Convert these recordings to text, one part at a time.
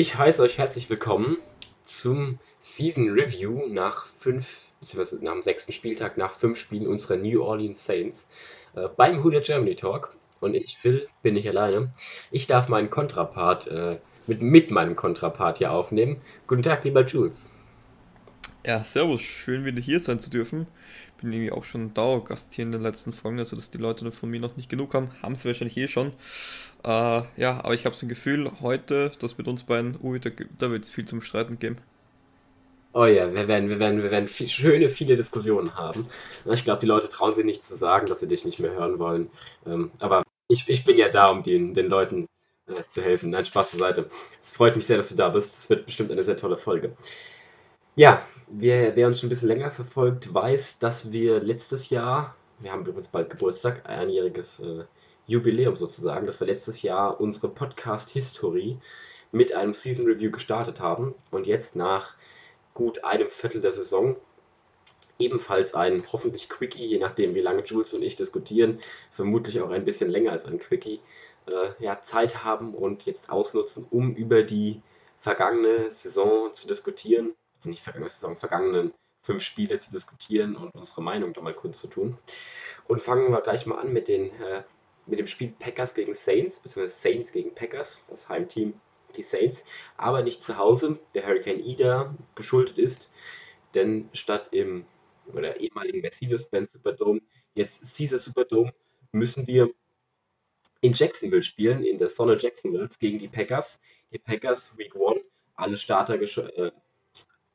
Ich heiße euch herzlich willkommen zum Season Review nach fünf, beziehungsweise nach dem sechsten Spieltag, nach fünf Spielen unserer New Orleans Saints äh, beim Who Germany Talk. Und ich, Phil, bin nicht alleine. Ich darf meinen Kontrapart äh, mit, mit meinem Kontrapart hier aufnehmen. Guten Tag, lieber Jules. Ja, servus, schön wieder hier sein zu dürfen. Bin irgendwie auch schon Dauergast hier in den letzten Folgen, also dass die Leute von mir noch nicht genug haben, haben sie wahrscheinlich eh schon. Äh, ja, aber ich habe so ein Gefühl, heute, das mit uns beiden, ui, da, da wird es viel zum Streiten geben. Oh ja, wir werden, wir werden, wir werden viel, schöne, viele Diskussionen haben. Ich glaube, die Leute trauen sich nicht zu sagen, dass sie dich nicht mehr hören wollen. Ähm, aber ich, ich bin ja da, um den, den Leuten äh, zu helfen. Nein, Spaß beiseite. Es freut mich sehr, dass du da bist. Es wird bestimmt eine sehr tolle Folge. Ja, wer, wer uns schon ein bisschen länger verfolgt, weiß, dass wir letztes Jahr, wir haben übrigens bald Geburtstag, einjähriges äh, Jubiläum sozusagen, dass wir letztes Jahr unsere Podcast-History mit einem Season Review gestartet haben und jetzt nach gut einem Viertel der Saison ebenfalls ein hoffentlich Quickie, je nachdem wie lange Jules und ich diskutieren, vermutlich auch ein bisschen länger als ein Quickie, äh, ja, Zeit haben und jetzt ausnutzen, um über die vergangene Saison zu diskutieren nicht vergangene Saison, vergangenen fünf Spiele zu diskutieren und unsere Meinung da mal kurz zu tun. Und fangen wir gleich mal an mit, den, äh, mit dem Spiel Packers gegen Saints, beziehungsweise Saints gegen Packers, das Heimteam, die Saints, aber nicht zu Hause, der Hurricane Ida geschuldet ist, denn statt im oder ehemaligen Mercedes-Benz Superdome, jetzt Caesar Superdome, müssen wir in Jacksonville spielen, in der Sonne Jacksonville gegen die Packers. Die Packers Week 1, alle Starter äh,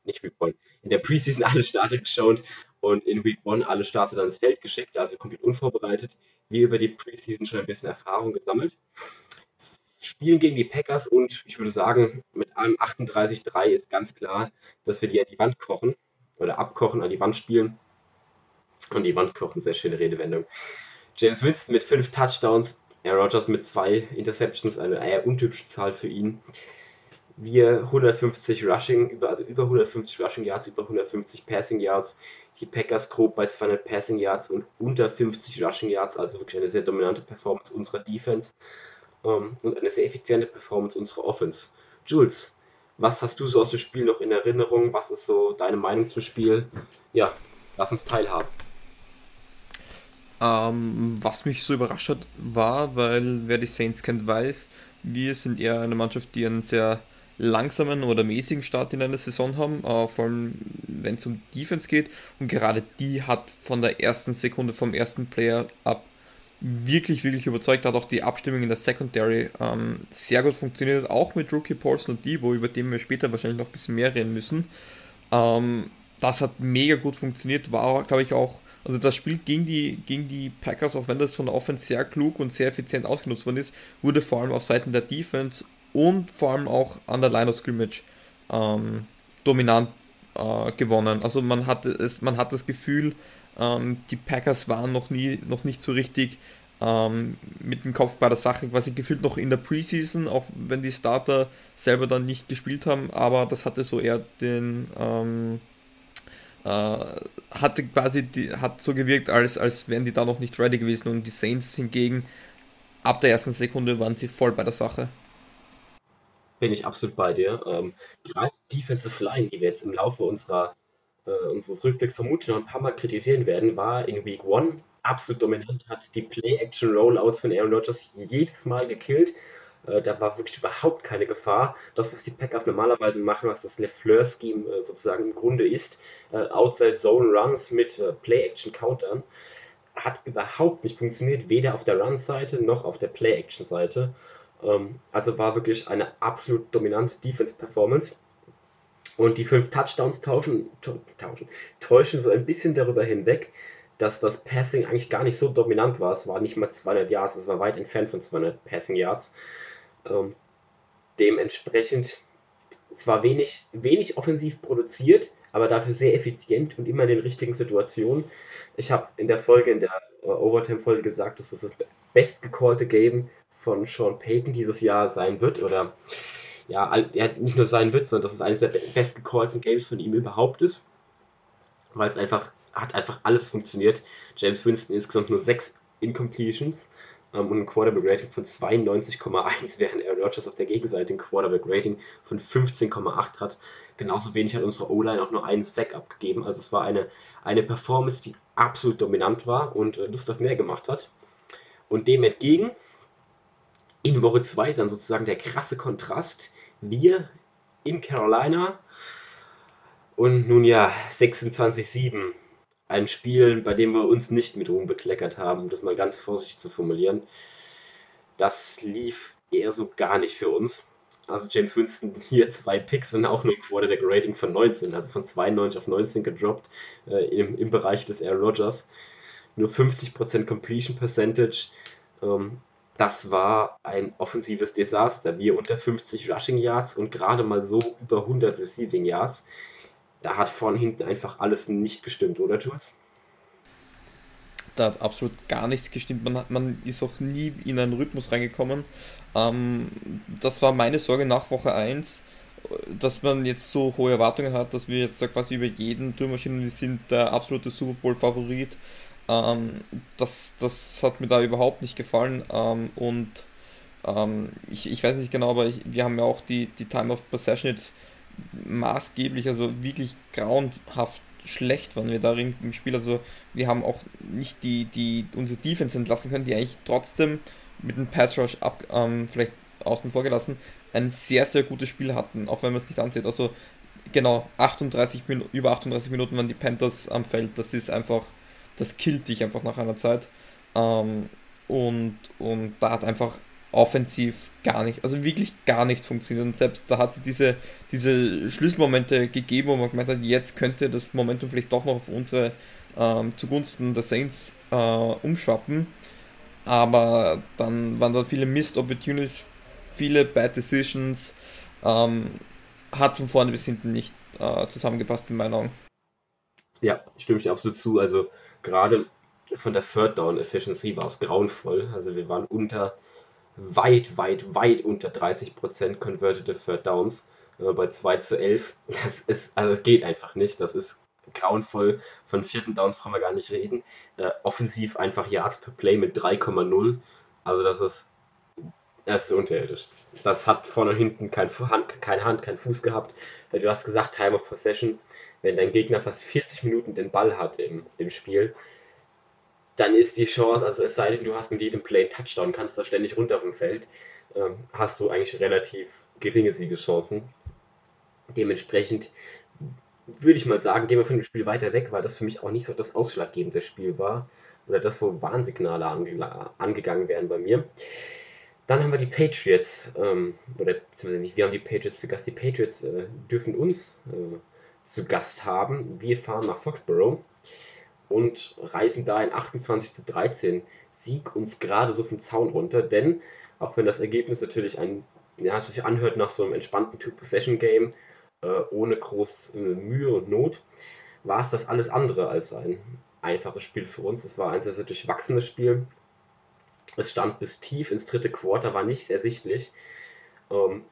nicht Week 1, in der Preseason alle Starter geschont und in Week 1 alle Starter dann ins Feld geschickt, also komplett unvorbereitet. Wir über die Preseason schon ein bisschen Erfahrung gesammelt. Spielen gegen die Packers und ich würde sagen, mit einem 38-3 ist ganz klar, dass wir die an die Wand kochen oder abkochen, an die Wand spielen. An die Wand kochen, sehr schöne Redewendung. James Winston mit fünf Touchdowns, Aaron Rodgers mit zwei Interceptions, eine eher untypische Zahl für ihn wir 150 Rushing, also über 150 Rushing Yards, über 150 Passing Yards. Die Packers grob bei 200 Passing Yards und unter 50 Rushing Yards, also wirklich eine sehr dominante Performance unserer Defense ähm, und eine sehr effiziente Performance unserer Offense. Jules, was hast du so aus dem Spiel noch in Erinnerung? Was ist so deine Meinung zum Spiel? Ja, lass uns teilhaben. Ähm, was mich so überrascht hat, war, weil wer die Saints kennt, weiß, wir sind eher eine Mannschaft, die einen sehr langsamen oder mäßigen Start in einer Saison haben, äh, vor allem wenn es um Defense geht. Und gerade die hat von der ersten Sekunde, vom ersten Player ab wirklich, wirklich überzeugt. Hat auch die Abstimmung in der Secondary ähm, sehr gut funktioniert, auch mit Rookie Paulson und Debo, über den wir später wahrscheinlich noch ein bisschen mehr reden müssen. Ähm, das hat mega gut funktioniert, war, glaube ich, auch also das Spiel gegen die, gegen die Packers, auch wenn das von der Offense sehr klug und sehr effizient ausgenutzt worden ist, wurde vor allem auf Seiten der Defense und vor allem auch an der Line of Scrimmage ähm, dominant äh, gewonnen. Also man hatte es, man hat das Gefühl, ähm, die Packers waren noch nie, noch nicht so richtig ähm, mit dem Kopf bei der Sache, quasi gefühlt noch in der Preseason, auch wenn die Starter selber dann nicht gespielt haben, aber das hatte so eher den ähm, äh, hatte quasi die, hat so gewirkt, als, als wären die da noch nicht ready gewesen. Und die Saints hingegen ab der ersten Sekunde waren sie voll bei der Sache bin ich absolut bei dir. Ähm, gerade Defensive Line, die wir jetzt im Laufe unserer, äh, unseres Rückblicks vermutlich noch ein paar Mal kritisieren werden, war in Week 1 absolut dominant, hat die Play-Action-Rollouts von Aaron Rodgers jedes Mal gekillt. Äh, da war wirklich überhaupt keine Gefahr. Das, was die Packers normalerweise machen, was das LeFleur-Scheme äh, sozusagen im Grunde ist, äh, Outside-Zone-Runs mit äh, Play-Action-Countern, hat überhaupt nicht funktioniert, weder auf der Run-Seite noch auf der Play-Action-Seite. Ähm, also war wirklich eine absolut dominante Defense-Performance. Und die fünf Touchdowns tauschen, tauschen, täuschen so ein bisschen darüber hinweg, dass das Passing eigentlich gar nicht so dominant war. Es war nicht mal 200 Yards, es war weit entfernt von 200 Passing Yards. Ähm, dementsprechend zwar wenig, wenig offensiv produziert, aber dafür sehr effizient und immer in den richtigen Situationen. Ich habe in der Folge, in der äh, Overtime-Folge gesagt, dass das das bestgecallte Game von Sean Payton dieses Jahr sein wird oder ja, er nicht nur sein wird, sondern dass es eines der bestgecallten Games von ihm überhaupt ist, weil es einfach hat einfach alles funktioniert. James Winston insgesamt nur sechs Incompletions, ähm, und ein Quarterback-Rating von 92,1, während Aaron Rodgers auf der Gegenseite ein Quarterback-Rating von 15,8 hat. Genauso wenig hat unsere O-Line auch nur einen Sack abgegeben. Also es war eine, eine Performance, die absolut dominant war und äh, Lust auf mehr gemacht hat. Und dem entgegen in Woche 2 dann sozusagen der krasse Kontrast. Wir in Carolina und nun ja 26-7 ein Spiel, bei dem wir uns nicht mit Ruhm bekleckert haben, um das mal ganz vorsichtig zu formulieren. Das lief eher so gar nicht für uns. Also James Winston hier zwei Picks und auch nur ein Quarterback-Rating von 19, also von 92 auf 19 gedroppt äh, im, im Bereich des Air Rodgers. Nur 50% Completion Percentage. Ähm, das war ein offensives Desaster. Wir unter 50 Rushing Yards und gerade mal so über 100 Receiving Yards da hat vorne hinten einfach alles nicht gestimmt, oder Jules? Da hat absolut gar nichts gestimmt. Man, hat, man ist auch nie in einen Rhythmus reingekommen. Ähm, das war meine Sorge nach Woche 1, dass man jetzt so hohe Erwartungen hat, dass wir jetzt quasi über jeden drüber wir sind der absolute Super Bowl-Favorit. Ähm, das, das hat mir da überhaupt nicht gefallen. Ähm, und ähm, ich, ich weiß nicht genau, aber ich, wir haben ja auch die, die Time of Possession jetzt maßgeblich, also wirklich grauenhaft schlecht waren wir darin im Spiel. Also wir haben auch nicht die, die unsere Defense entlassen können, die eigentlich trotzdem mit dem Pass Rush ab, ähm, vielleicht außen vor gelassen, ein sehr, sehr gutes Spiel hatten, auch wenn man es nicht ansieht. Also genau, 38 Minuten, über 38 Minuten waren die Panthers am Feld. Das ist einfach, das killt dich einfach nach einer Zeit. Ähm, und, und da hat einfach offensiv gar nicht, also wirklich gar nicht funktioniert. Und selbst da hat sie diese, diese Schlüsselmomente gegeben, wo man gemeint hat, jetzt könnte das Momentum vielleicht doch noch auf unsere ähm, zugunsten der Saints äh, umschwappen. Aber dann waren da viele Missed Opportunities, viele Bad Decisions. Ähm, hat von vorne bis hinten nicht äh, zusammengepasst in meinen Augen. Ja, stimme ich absolut zu. Also gerade von der Third Down Efficiency war es grauenvoll. Also wir waren unter weit, weit, weit unter 30% converted Third Downs äh, bei 2 zu 11. Das ist, also es geht einfach nicht. Das ist grauenvoll. Von vierten Downs brauchen wir gar nicht reden. Äh, offensiv einfach Yards per Play mit 3,0. Also das ist, das ist unterirdisch. Das hat vorne und hinten kein Hand, keine Hand, kein Fuß gehabt. Äh, du hast gesagt, Time of Possession. Wenn dein Gegner fast 40 Minuten den Ball hat im, im Spiel, dann ist die Chance, also es sei denn, du hast mit jedem Play einen Touchdown, kannst da ständig runter vom Feld, ähm, hast du eigentlich relativ geringe Siegeschancen. Dementsprechend würde ich mal sagen, gehen wir von dem Spiel weiter weg, weil das für mich auch nicht so das ausschlaggebende Spiel war oder das, wo Warnsignale ange angegangen werden bei mir. Dann haben wir die Patriots, ähm, oder beziehungsweise nicht, wir haben die Patriots zu Gast. Die Patriots äh, dürfen uns äh, zu Gast haben. Wir fahren nach Foxborough und reißen da ein 28 zu 13 Sieg uns gerade so vom Zaun runter, denn auch wenn das Ergebnis natürlich ein ja, sich anhört nach so einem entspannten Two-Possession-Game, äh, ohne groß äh, Mühe und Not, war es das alles andere als ein einfaches Spiel für uns. Es war ein sehr, sehr durchwachsenes Spiel. Es stand bis tief ins dritte Quarter, war nicht ersichtlich, ähm,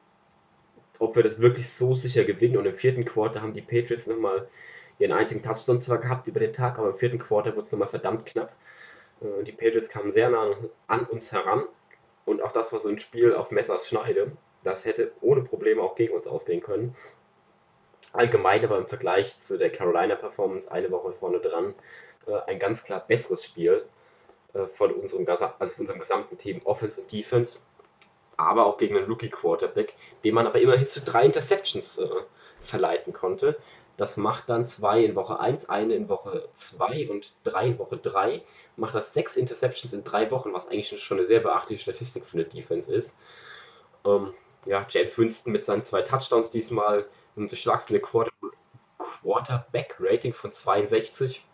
ob wir das wirklich so sicher gewinnen. Und im vierten Quarter haben die Patriots nochmal ihren einzigen Touchdown zwar gehabt über den Tag, aber im vierten Quarter wurde es nochmal verdammt knapp. Äh, die Patriots kamen sehr nah an uns heran und auch das war so ein Spiel auf Messers Schneide. Das hätte ohne Probleme auch gegen uns ausgehen können. Allgemein aber im Vergleich zu der Carolina Performance eine Woche vorne dran äh, ein ganz klar besseres Spiel äh, von unserem, also von unserem gesamten Team Offense und Defense aber auch gegen einen Rookie Quarterback, den man aber immerhin zu drei Interceptions äh, verleiten konnte. Das macht dann zwei in Woche 1, eine in Woche 2 und drei in Woche 3. Macht das sechs Interceptions in drei Wochen, was eigentlich schon eine sehr beachtliche Statistik für eine Defense ist. Ähm, ja, James Winston mit seinen zwei Touchdowns diesmal und durchschlagst Quarter Quarterback-Rating von 62.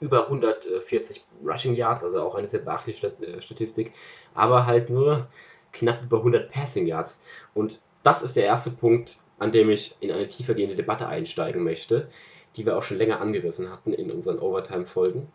Über 140 Rushing Yards, also auch eine sehr beachtliche äh, Statistik. Aber halt nur knapp über 100 Passing Yards. Und das ist der erste Punkt, an dem ich in eine tiefergehende Debatte einsteigen möchte, die wir auch schon länger angerissen hatten in unseren Overtime-Folgen.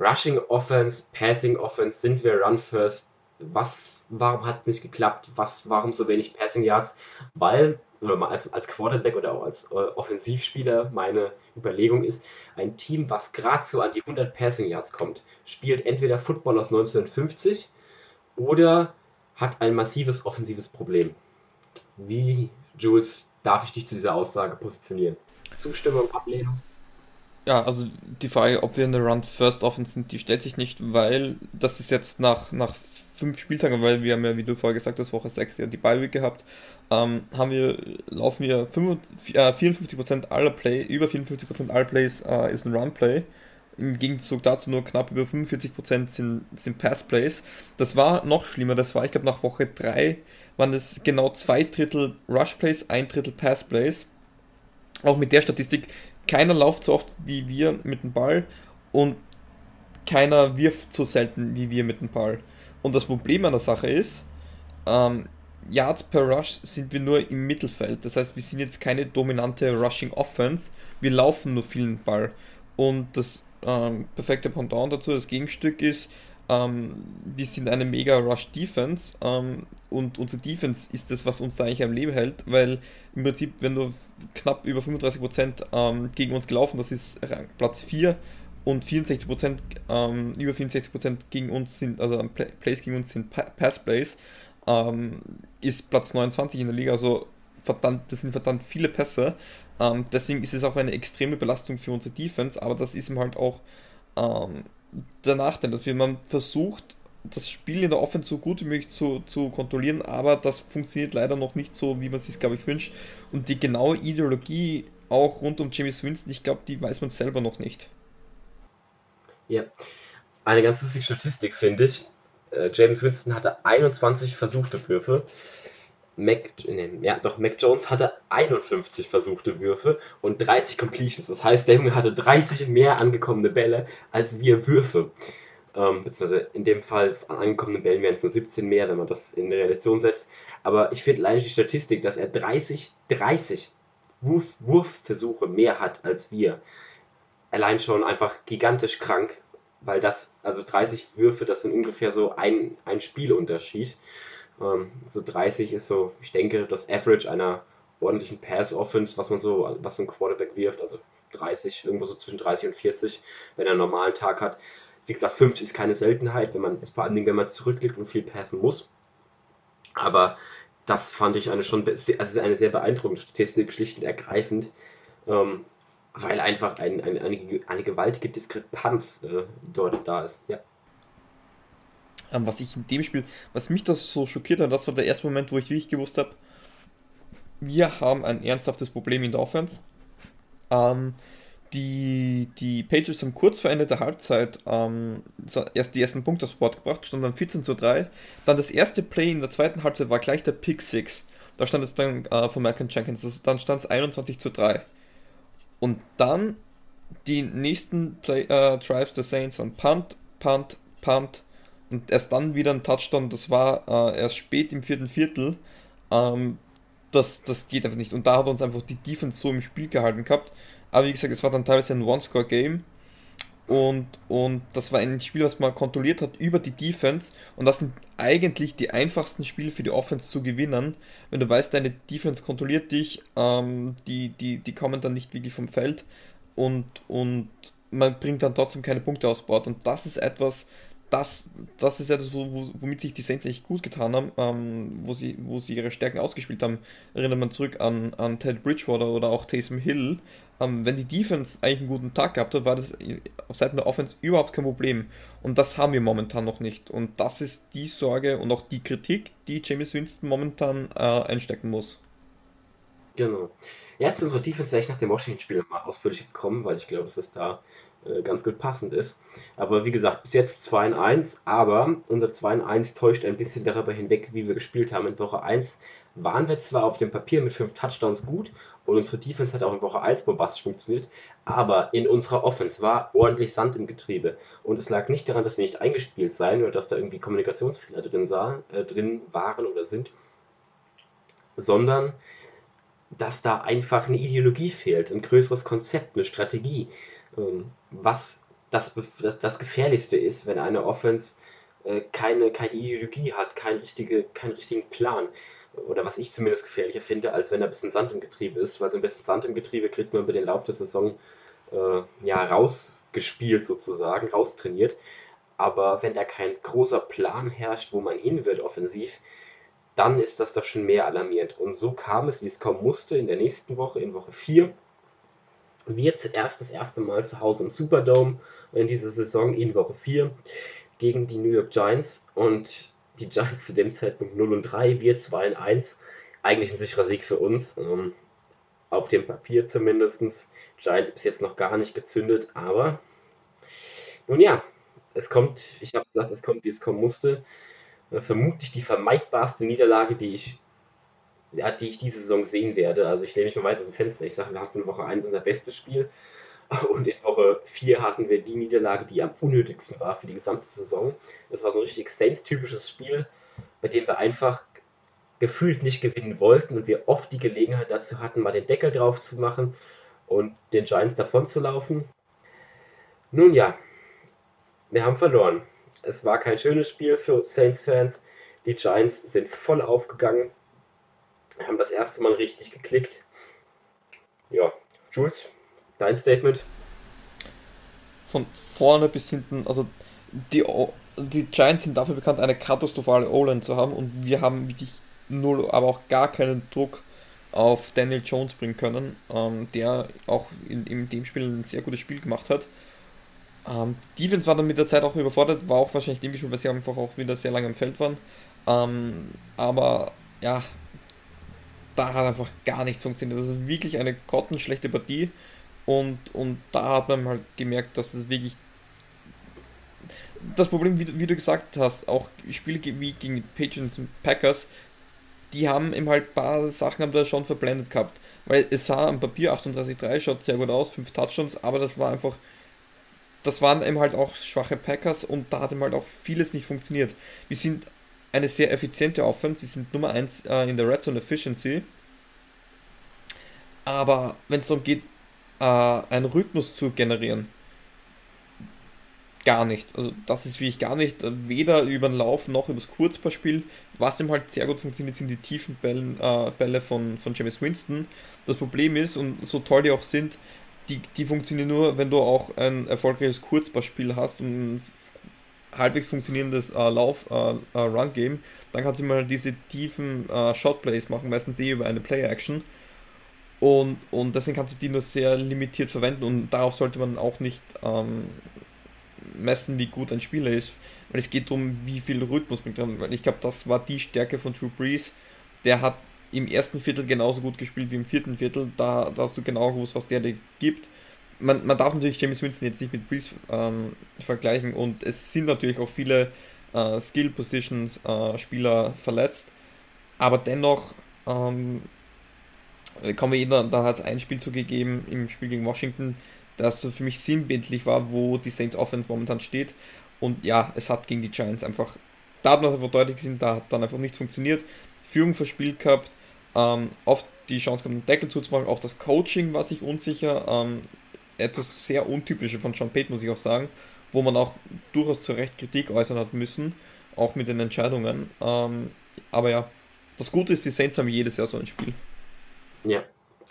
Rushing Offense, Passing Offense, sind wir Run First was, warum hat es nicht geklappt? Was, warum so wenig Passing Yards? Weil, oder mal als, als Quarterback oder auch als äh, Offensivspieler, meine Überlegung ist, ein Team, was gerade so an die 100 Passing Yards kommt, spielt entweder Football aus 1950 oder hat ein massives offensives Problem. Wie, Jules, darf ich dich zu dieser Aussage positionieren? Zustimmung, Ablehnung? Ja, also die Frage, ob wir in der Run First Offense sind, die stellt sich nicht, weil das ist jetzt nach, nach fünf Spieltagen, weil wir haben ja, wie du vorher gesagt hast, Woche 6 ja die Bye Week gehabt, ähm, haben wir, laufen wir 55, äh, 54% aller Play, über 54% aller Plays äh, ist ein Run Play. Im Gegenzug dazu nur knapp über 45% sind, sind Pass Plays. Das war noch schlimmer, das war, ich glaube, nach Woche 3 waren das genau zwei Drittel Rush Plays, ein Drittel Pass Plays. Auch mit der Statistik, keiner läuft so oft wie wir mit dem Ball und keiner wirft so selten wie wir mit dem Ball. Und das Problem an der Sache ist, ähm, Yards per Rush sind wir nur im Mittelfeld. Das heißt, wir sind jetzt keine dominante Rushing Offense. Wir laufen nur vielen Ball. Und das ähm, perfekte Pendant dazu, das Gegenstück ist, ähm, die sind eine mega Rush Defense. Ähm, und unsere Defense ist das, was uns da eigentlich am Leben hält, weil im Prinzip, wenn du knapp über 35% ähm, gegen uns gelaufen, das ist Platz 4 und 64%, ähm, über 64% gegen uns sind, also Plays gegen uns sind Pass Plays, ähm, ist Platz 29 in der Liga, also verdammt, das sind verdammt viele Pässe. Ähm, deswegen ist es auch eine extreme Belastung für unsere Defense, aber das ist ihm halt auch ähm, der Nachteil dafür. Man versucht, das Spiel in der Offense so gut wie möglich zu, zu kontrollieren, aber das funktioniert leider noch nicht so, wie man es sich, glaube ich, wünscht. Und die genaue Ideologie auch rund um James Winston, ich glaube, die weiß man selber noch nicht. Ja, eine ganz lustige Statistik finde ich. Äh, James Winston hatte 21 versuchte Würfe. Mac, nee, ja, doch, Mac Jones hatte 51 versuchte Würfe und 30 Completions. Das heißt, der Junge hatte 30 mehr angekommene Bälle als wir Würfe. Ähm, beziehungsweise in dem Fall an angekommenen Bällen wären es nur 17 mehr, wenn man das in Relation setzt. Aber ich finde allein die Statistik, dass er 30, 30 Wurf, Wurfversuche mehr hat als wir allein schon einfach gigantisch krank, weil das, also 30 Würfe, das sind ungefähr so ein, ein Spielunterschied. Ähm, so 30 ist so, ich denke, das Average einer ordentlichen Pass-Offense, was man so, was so ein Quarterback wirft, also 30, irgendwo so zwischen 30 und 40, wenn er einen normalen Tag hat. Wie gesagt, 50 ist keine Seltenheit, wenn man, vor allen Dingen, wenn man zurückliegt und viel passen muss. Aber das fand ich eine schon, also eine sehr beeindruckende Statistik, schlicht und ergreifend. Ähm, weil einfach ein, ein, eine, eine gewaltige Diskrepanz äh, dort da ist. Ja. Ähm, was ich in dem Spiel, was mich das so schockiert hat, das war der erste Moment, wo ich wirklich gewusst habe, wir haben ein ernsthaftes Problem in der Offense. Ähm, die, die Pages haben kurz vor Ende der Halbzeit ähm, erst die ersten Punkte aufs Board gebracht, stand dann 14 zu 3. Dann das erste Play in der zweiten Halbzeit war gleich der Pick 6. Da stand es dann äh, von Malcolm Jenkins, also dann stand es 21 zu 3. Und dann die nächsten Play, äh, Drives der Saints waren Punt, Punt, Punt und erst dann wieder ein Touchdown. Das war äh, erst spät im vierten Viertel. Ähm, das, das geht einfach nicht. Und da hat uns einfach die Defense so im Spiel gehalten gehabt. Aber wie gesagt, es war dann teilweise ein One-Score-Game. Und, und das war ein Spiel, was man kontrolliert hat über die Defense. Und das sind eigentlich die einfachsten Spiele für die Offense zu gewinnen. Wenn du weißt, deine Defense kontrolliert dich, ähm, die, die, die kommen dann nicht wirklich vom Feld und, und man bringt dann trotzdem keine Punkte aus Bord. Und das ist etwas, das, das ist etwas, womit sich die Saints echt gut getan haben, ähm, wo, sie, wo sie ihre Stärken ausgespielt haben. Erinnert man zurück an, an Ted Bridgewater oder auch Taysom Hill. Ähm, wenn die Defense eigentlich einen guten Tag gehabt hat, war das auf Seiten der Offense überhaupt kein Problem. Und das haben wir momentan noch nicht. Und das ist die Sorge und auch die Kritik, die James Winston momentan äh, einstecken muss. Genau. Ja, zu unserer Defense wäre ich nach dem Washington-Spiel mal ausführlich gekommen, weil ich glaube, dass es da ganz gut passend ist. Aber wie gesagt, bis jetzt 2 in 1, aber unser 2 in 1 täuscht ein bisschen darüber hinweg, wie wir gespielt haben. In Woche 1 waren wir zwar auf dem Papier mit 5 Touchdowns gut und unsere Defense hat auch in Woche 1 bombastisch funktioniert, aber in unserer Offense war ordentlich Sand im Getriebe. Und es lag nicht daran, dass wir nicht eingespielt seien oder dass da irgendwie Kommunikationsfehler drin, sah, äh, drin waren oder sind, sondern dass da einfach eine Ideologie fehlt, ein größeres Konzept, eine Strategie. Ähm, was das, das Gefährlichste ist, wenn eine Offense äh, keine, keine Ideologie hat, keinen, richtige, keinen richtigen Plan. Oder was ich zumindest gefährlicher finde, als wenn da ein bisschen Sand im Getriebe ist, weil so ein bisschen Sand im Getriebe kriegt man über den Lauf der Saison äh, ja, rausgespielt sozusagen, raustrainiert. Aber wenn da kein großer Plan herrscht, wo man hin wird offensiv, dann ist das doch schon mehr alarmierend. Und so kam es, wie es kommen musste, in der nächsten Woche, in Woche 4. Wir zuerst das erste Mal zu Hause im Superdome in dieser Saison in Woche 4 gegen die New York Giants. Und die Giants zu dem Zeitpunkt 0 und 3, wir 2 und 1. Eigentlich ein sicherer Sieg für uns. Ähm, auf dem Papier zumindest. Giants bis jetzt noch gar nicht gezündet, aber nun ja, es kommt, ich habe gesagt, es kommt, wie es kommen musste. Äh, vermutlich die vermeidbarste Niederlage, die ich, ja, die ich diese Saison sehen werde. Also ich lehne mich mal weiter dem Fenster. Ich sage, wir hatten in Woche 1 unser bestes Spiel. Und in Woche 4 hatten wir die Niederlage, die am unnötigsten war für die gesamte Saison. Das war so ein richtig Saints-typisches Spiel, bei dem wir einfach gefühlt nicht gewinnen wollten und wir oft die Gelegenheit dazu hatten, mal den Deckel drauf zu machen und den Giants davon zu laufen. Nun ja, wir haben verloren. Es war kein schönes Spiel für Saints-Fans. Die Giants sind voll aufgegangen, haben das erste Mal richtig geklickt. Ja, Jules, dein Statement? Von vorne bis hinten, also die, die Giants sind dafür bekannt, eine katastrophale O-Line zu haben und wir haben wirklich null, aber auch gar keinen Druck auf Daniel Jones bringen können, ähm, der auch in, in dem Spiel ein sehr gutes Spiel gemacht hat. Ähm, Defense war dann mit der Zeit auch überfordert, war auch wahrscheinlich dem geschuldet, weil sie einfach auch wieder sehr lange im Feld waren. Ähm, aber ja, da hat einfach gar nichts funktioniert. Das ist wirklich eine grottenschlechte Partie. Und, und da hat man halt gemerkt, dass es wirklich. Das Problem, wie, wie du gesagt hast, auch Spiele wie gegen Patriots und Packers, die haben eben halt ein paar Sachen haben da schon verblendet gehabt. Weil es sah am Papier 38-3, schaut sehr gut aus, 5 Touchdowns, aber das war einfach das waren eben halt auch schwache Packers und da hat eben halt auch vieles nicht funktioniert. Wir sind eine sehr effiziente Offense, wir sind Nummer 1 äh, in der Red Zone Efficiency. Aber wenn es darum geht, äh, einen Rhythmus zu generieren, gar nicht. Also das ist wirklich gar nicht, weder über den Lauf noch über das Kurzpassspiel. Was ihm halt sehr gut funktioniert, sind die tiefen Bällen, äh, Bälle von, von James Winston. Das Problem ist, und so toll die auch sind, die, die funktionieren nur, wenn du auch ein erfolgreiches Kurzpassspiel hast und halbwegs funktionierendes äh, Lauf-Run-Game. Äh, dann kannst du mal diese tiefen äh, Shot-Plays machen, meistens eh über eine Play-Action. Und, und deswegen kannst du die nur sehr limitiert verwenden und darauf sollte man auch nicht ähm, messen, wie gut ein Spieler ist, weil es geht darum, wie viel Rhythmus bringt er. Weil ich glaube, das war die Stärke von Drew Brees. Der hat im ersten Viertel genauso gut gespielt wie im vierten Viertel. Da, da hast du genau gewusst, was der dir gibt. Man, man darf natürlich James Winston jetzt nicht mit Breeze ähm, vergleichen und es sind natürlich auch viele äh, Skill Positions äh, Spieler verletzt, aber dennoch ähm, kann man jeder, da hat es ein Spiel zugegeben im Spiel gegen Washington, das für mich sinnbildlich war, wo die Saints Offense momentan steht. Und ja, es hat gegen die Giants einfach, da hat man einfach deutlich gesehen, da hat dann einfach nichts funktioniert. Führung verspielt gehabt, ähm, oft die Chance gehabt, einen Deckel zuzumachen. Auch das Coaching war sich unsicher. Ähm, etwas sehr untypisches von John Pate, muss ich auch sagen, wo man auch durchaus zu Recht Kritik äußern hat müssen, auch mit den Entscheidungen. Ähm, aber ja, das Gute ist, die Saints haben jedes Jahr so ein Spiel. Ja,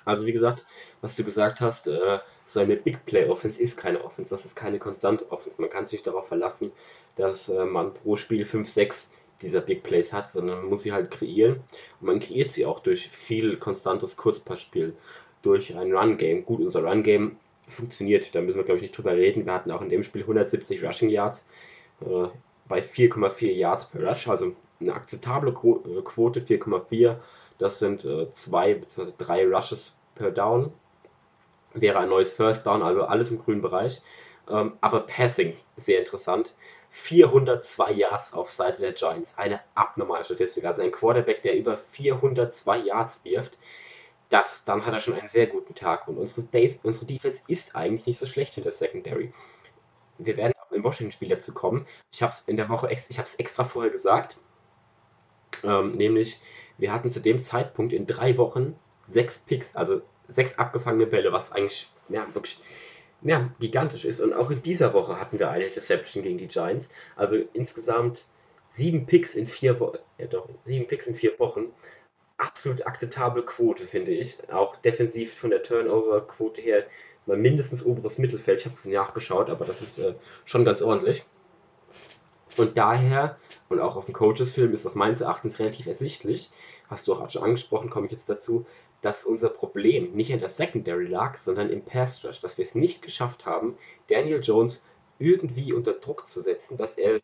also wie gesagt, was du gesagt hast, äh, so eine Big Play Offense ist keine Offense, das ist keine konstante Offense. Man kann sich darauf verlassen, dass äh, man pro Spiel 5, 6 dieser Big Plays hat, sondern man muss sie halt kreieren. Und man kreiert sie auch durch viel konstantes Kurzpassspiel, durch ein Run-Game. Gut, unser Run-Game funktioniert, da müssen wir, glaube ich, nicht drüber reden. Wir hatten auch in dem Spiel 170 Rushing Yards äh, bei 4,4 Yards per Rush, also eine akzeptable äh, Quote, 4,4. Das sind äh, zwei bzw. drei Rushes per Down. Wäre ein neues First Down, also alles im grünen Bereich. Ähm, aber Passing, sehr interessant. 402 Yards auf Seite der Giants. Eine abnormale Statistik. Also ein Quarterback, der über 402 Yards wirft, das, dann hat er schon einen sehr guten Tag. Und unsere, Dave, unsere Defense ist eigentlich nicht so schlecht hinter Secondary. Wir werden auch im Washington-Spiel dazu kommen. Ich habe es in der Woche, ich habe es extra vorher gesagt. Ähm, nämlich, wir hatten zu dem Zeitpunkt in drei Wochen sechs Picks, also sechs abgefangene Bälle, was eigentlich ja, wirklich ja, gigantisch ist. Und auch in dieser Woche hatten wir eine Interception gegen die Giants. Also insgesamt sieben Picks in vier Wochen. Ja, doch, sieben Picks in vier Wochen. Absolut akzeptable Quote, finde ich. Auch defensiv von der Turnover-Quote her mal mindestens oberes Mittelfeld. Ich habe es nachgeschaut, aber das ist äh, schon ganz ordentlich. Und daher, und auch auf dem Coaches-Film ist das meines Erachtens relativ ersichtlich, hast du auch schon angesprochen, komme ich jetzt dazu, dass unser Problem nicht in der Secondary lag, sondern im Pass Rush, dass wir es nicht geschafft haben, Daniel Jones irgendwie unter Druck zu setzen, dass er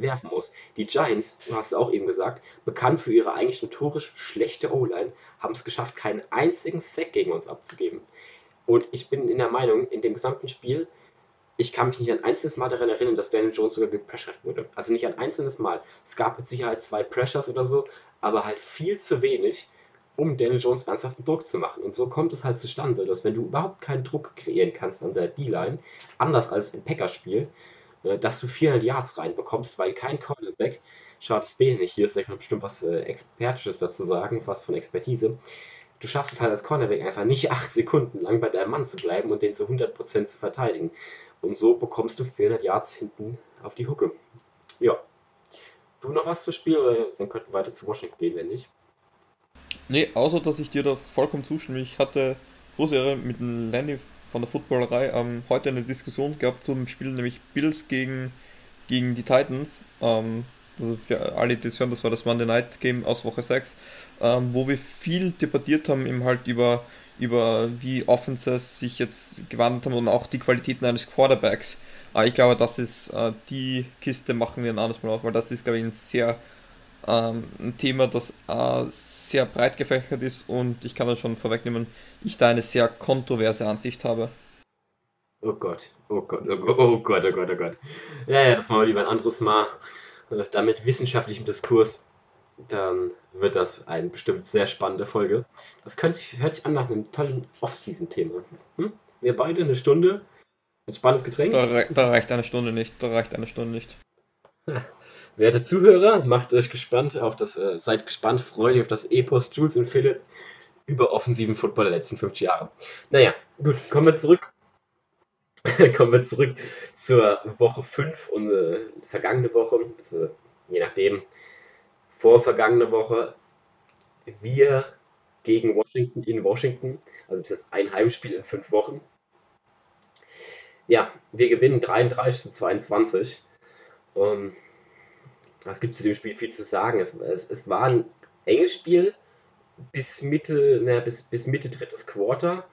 werfen muss. Die Giants, du hast es auch eben gesagt, bekannt für ihre eigentlich notorisch schlechte O-Line, haben es geschafft, keinen einzigen Sack gegen uns abzugeben. Und ich bin in der Meinung, in dem gesamten Spiel, ich kann mich nicht ein einziges Mal daran erinnern, dass Daniel Jones sogar gepressured wurde. Also nicht ein einzelnes Mal. Es gab mit Sicherheit zwei Pressures oder so, aber halt viel zu wenig, um Daniel Jones ernsthaften Druck zu machen. Und so kommt es halt zustande, dass wenn du überhaupt keinen Druck kreieren kannst an der D-Line, anders als im Packers-Spiel, äh, dass du 400 Yards reinbekommst, weil kein Cornerback, Charles Spade nicht hier ist, der kann bestimmt was äh, Expertisches dazu sagen, was von Expertise. Du schaffst es halt als Cornerback einfach nicht 8 Sekunden lang bei deinem Mann zu bleiben und den zu 100% zu verteidigen. Und so bekommst du 400 Yards hinten auf die Hucke. Ja. Du noch was zu spielen dann könnten wir weiter zu Washington gehen, wenn nicht. Nee, außer dass ich dir da vollkommen zustimme. Ich hatte große Ehre mit Landy von der Footballerei ähm, heute eine Diskussion gehabt zum Spiel, nämlich Bills gegen, gegen die Titans. Ähm, also für alle, die das hören, das war das Monday Night Game aus Woche 6, ähm, wo wir viel debattiert haben, eben halt über, über wie Offenses sich jetzt gewandelt haben und auch die Qualitäten eines Quarterbacks. Aber ich glaube, das ist äh, die Kiste, machen wir ein anderes Mal auf, weil das ist, glaube ich, ein sehr ähm, ein Thema, das äh, sehr breit gefächert ist und ich kann das schon vorwegnehmen, ich da eine sehr kontroverse Ansicht habe. Oh Gott, oh Gott, oh Gott, oh Gott, oh Gott, oh Gott. Ja, ja, das machen wir lieber ein anderes Mal. Da mit wissenschaftlichem Diskurs, dann wird das eine bestimmt sehr spannende Folge. Das könnte sich, hört sich an nach einem tollen Off-Season-Thema. Hm? Wir beide eine Stunde, ein spannendes Getränk. Da, da reicht eine Stunde nicht, da reicht eine Stunde nicht. Werte Zuhörer, macht euch gespannt auf das, äh, seid gespannt, freut euch auf das Epos Jules und Philipp über offensiven Football der letzten 50 Jahre. Naja, gut, kommen wir zurück. kommen wir zurück zur Woche 5 und äh, vergangene Woche, je nachdem, vor vergangene Woche. Wir gegen Washington in Washington, also bis jetzt ein Heimspiel in fünf Wochen. Ja, wir gewinnen 33 zu 22. Ähm, was gibt zu dem Spiel viel zu sagen? Es, es, es war ein enges Spiel bis Mitte, naja, bis, bis Mitte drittes Quarter.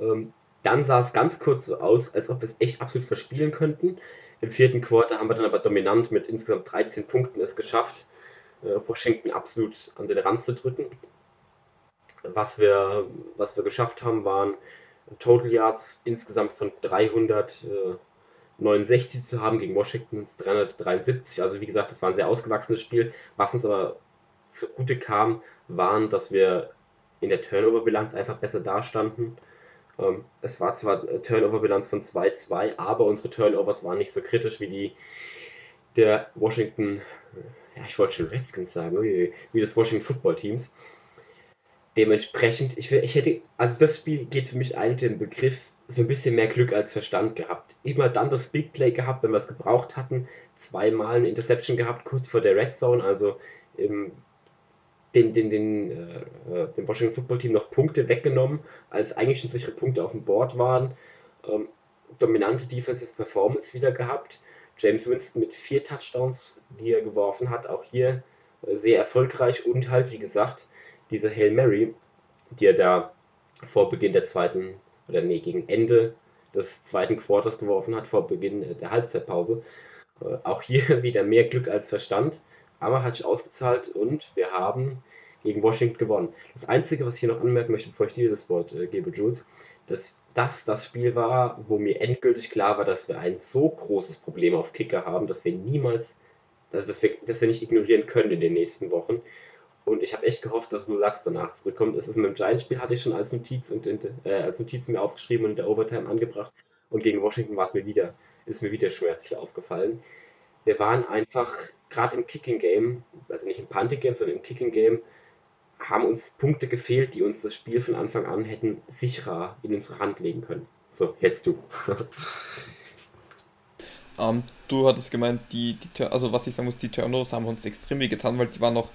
Ähm, dann sah es ganz kurz so aus, als ob wir es echt absolut verspielen könnten. Im vierten Quarter haben wir dann aber dominant mit insgesamt 13 Punkten es geschafft, äh, Washington absolut an den Rand zu drücken. Was wir, was wir geschafft haben, waren Total Yards insgesamt von 300. Äh, 69 zu haben gegen Washington 373. Also wie gesagt, das war ein sehr ausgewachsenes Spiel. Was uns aber zugute kam, waren, dass wir in der Turnover-Bilanz einfach besser dastanden. Ähm, es war zwar eine Turnover-Bilanz von 2-2, aber unsere Turnovers waren nicht so kritisch wie die der Washington, ja, ich wollte schon Redskins sagen, wie des Washington Football Teams. Dementsprechend, ich, ich hätte, also das Spiel geht für mich ein den Begriff so ein bisschen mehr Glück als Verstand gehabt. Immer dann das Big Play gehabt, wenn wir es gebraucht hatten. Zweimal eine Interception gehabt, kurz vor der Red Zone, also im, den, den, den, äh, äh, dem Washington Football Team noch Punkte weggenommen, als eigentlich schon sichere Punkte auf dem Board waren. Ähm, dominante Defensive Performance wieder gehabt. James Winston mit vier Touchdowns, die er geworfen hat, auch hier äh, sehr erfolgreich und halt, wie gesagt, diese Hail Mary, die er da vor Beginn der zweiten oder nee, gegen Ende des zweiten Quarters geworfen hat, vor Beginn der Halbzeitpause. Äh, auch hier wieder mehr Glück als Verstand, aber hat sich ausgezahlt und wir haben gegen Washington gewonnen. Das Einzige, was ich hier noch anmerken möchte, bevor ich dir das Wort äh, gebe, Jules, dass das das Spiel war, wo mir endgültig klar war, dass wir ein so großes Problem auf Kicker haben, dass wir niemals, dass wir, dass wir nicht ignorieren können in den nächsten Wochen. Und ich habe echt gehofft, dass Blue Lachs danach zurückkommt. Es ist mit dem Giants-Spiel hatte ich schon als Notiz und äh, als Notiz mir aufgeschrieben und in der Overtime angebracht. Und gegen Washington war es mir wieder, ist mir wieder schmerzlich aufgefallen. Wir waren einfach, gerade im Kicking-Game, also nicht im Punting-Game, sondern im Kicking-Game, haben uns Punkte gefehlt, die uns das Spiel von Anfang an hätten sicherer in unsere Hand legen können. So, jetzt du. Ähm, du hattest gemeint, die, die, also was ich sagen muss, die Turnovers haben uns extrem weh getan, weil die waren noch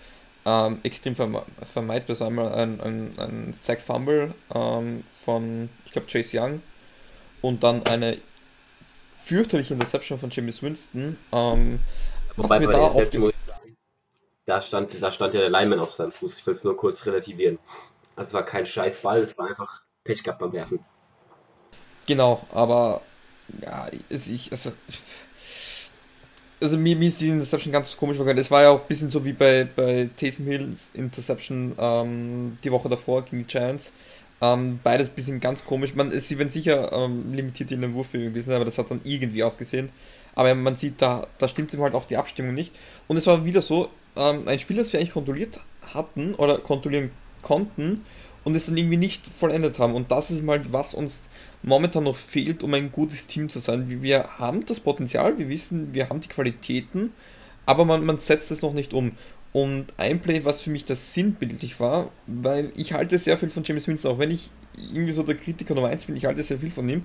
ähm, extrem verme vermeidbar. Es war einmal ein, ein, ein Sack Fumble ähm, von, ich glaube, Chase Young und dann eine fürchterliche Interception von Jameis Winston. Ähm, was Wobei mir bei da der aufge... Interception, muss ich sagen, da stand, da stand ja der Lineman auf seinem Fuß. Ich will es nur kurz relativieren. Also es war kein scheiß Ball, es war einfach Pech gehabt beim Werfen. Genau, aber ja, ich, also, also mir, mir ist die Interception ganz komisch vorgekommen. Es war ja auch ein bisschen so wie bei, bei Taysom Hills Interception ähm, die Woche davor gegen die Giants. Ähm, beides ein bisschen ganz komisch. Man, sie werden sicher ähm, limitiert in den Wurfbewegung gewesen, aber das hat dann irgendwie ausgesehen. Aber man sieht, da, da stimmt ihm halt auch die Abstimmung nicht. Und es war wieder so, ähm, ein Spiel, das wir eigentlich kontrolliert hatten oder kontrollieren konnten und es dann irgendwie nicht vollendet haben. Und das ist halt, was uns momentan noch fehlt, um ein gutes Team zu sein. Wir haben das Potenzial, wir wissen, wir haben die Qualitäten, aber man, man setzt es noch nicht um. Und ein Play, was für mich das sinnbildlich war, weil ich halte sehr viel von James Winston, auch wenn ich irgendwie so der Kritiker Nummer eins bin, ich halte sehr viel von ihm.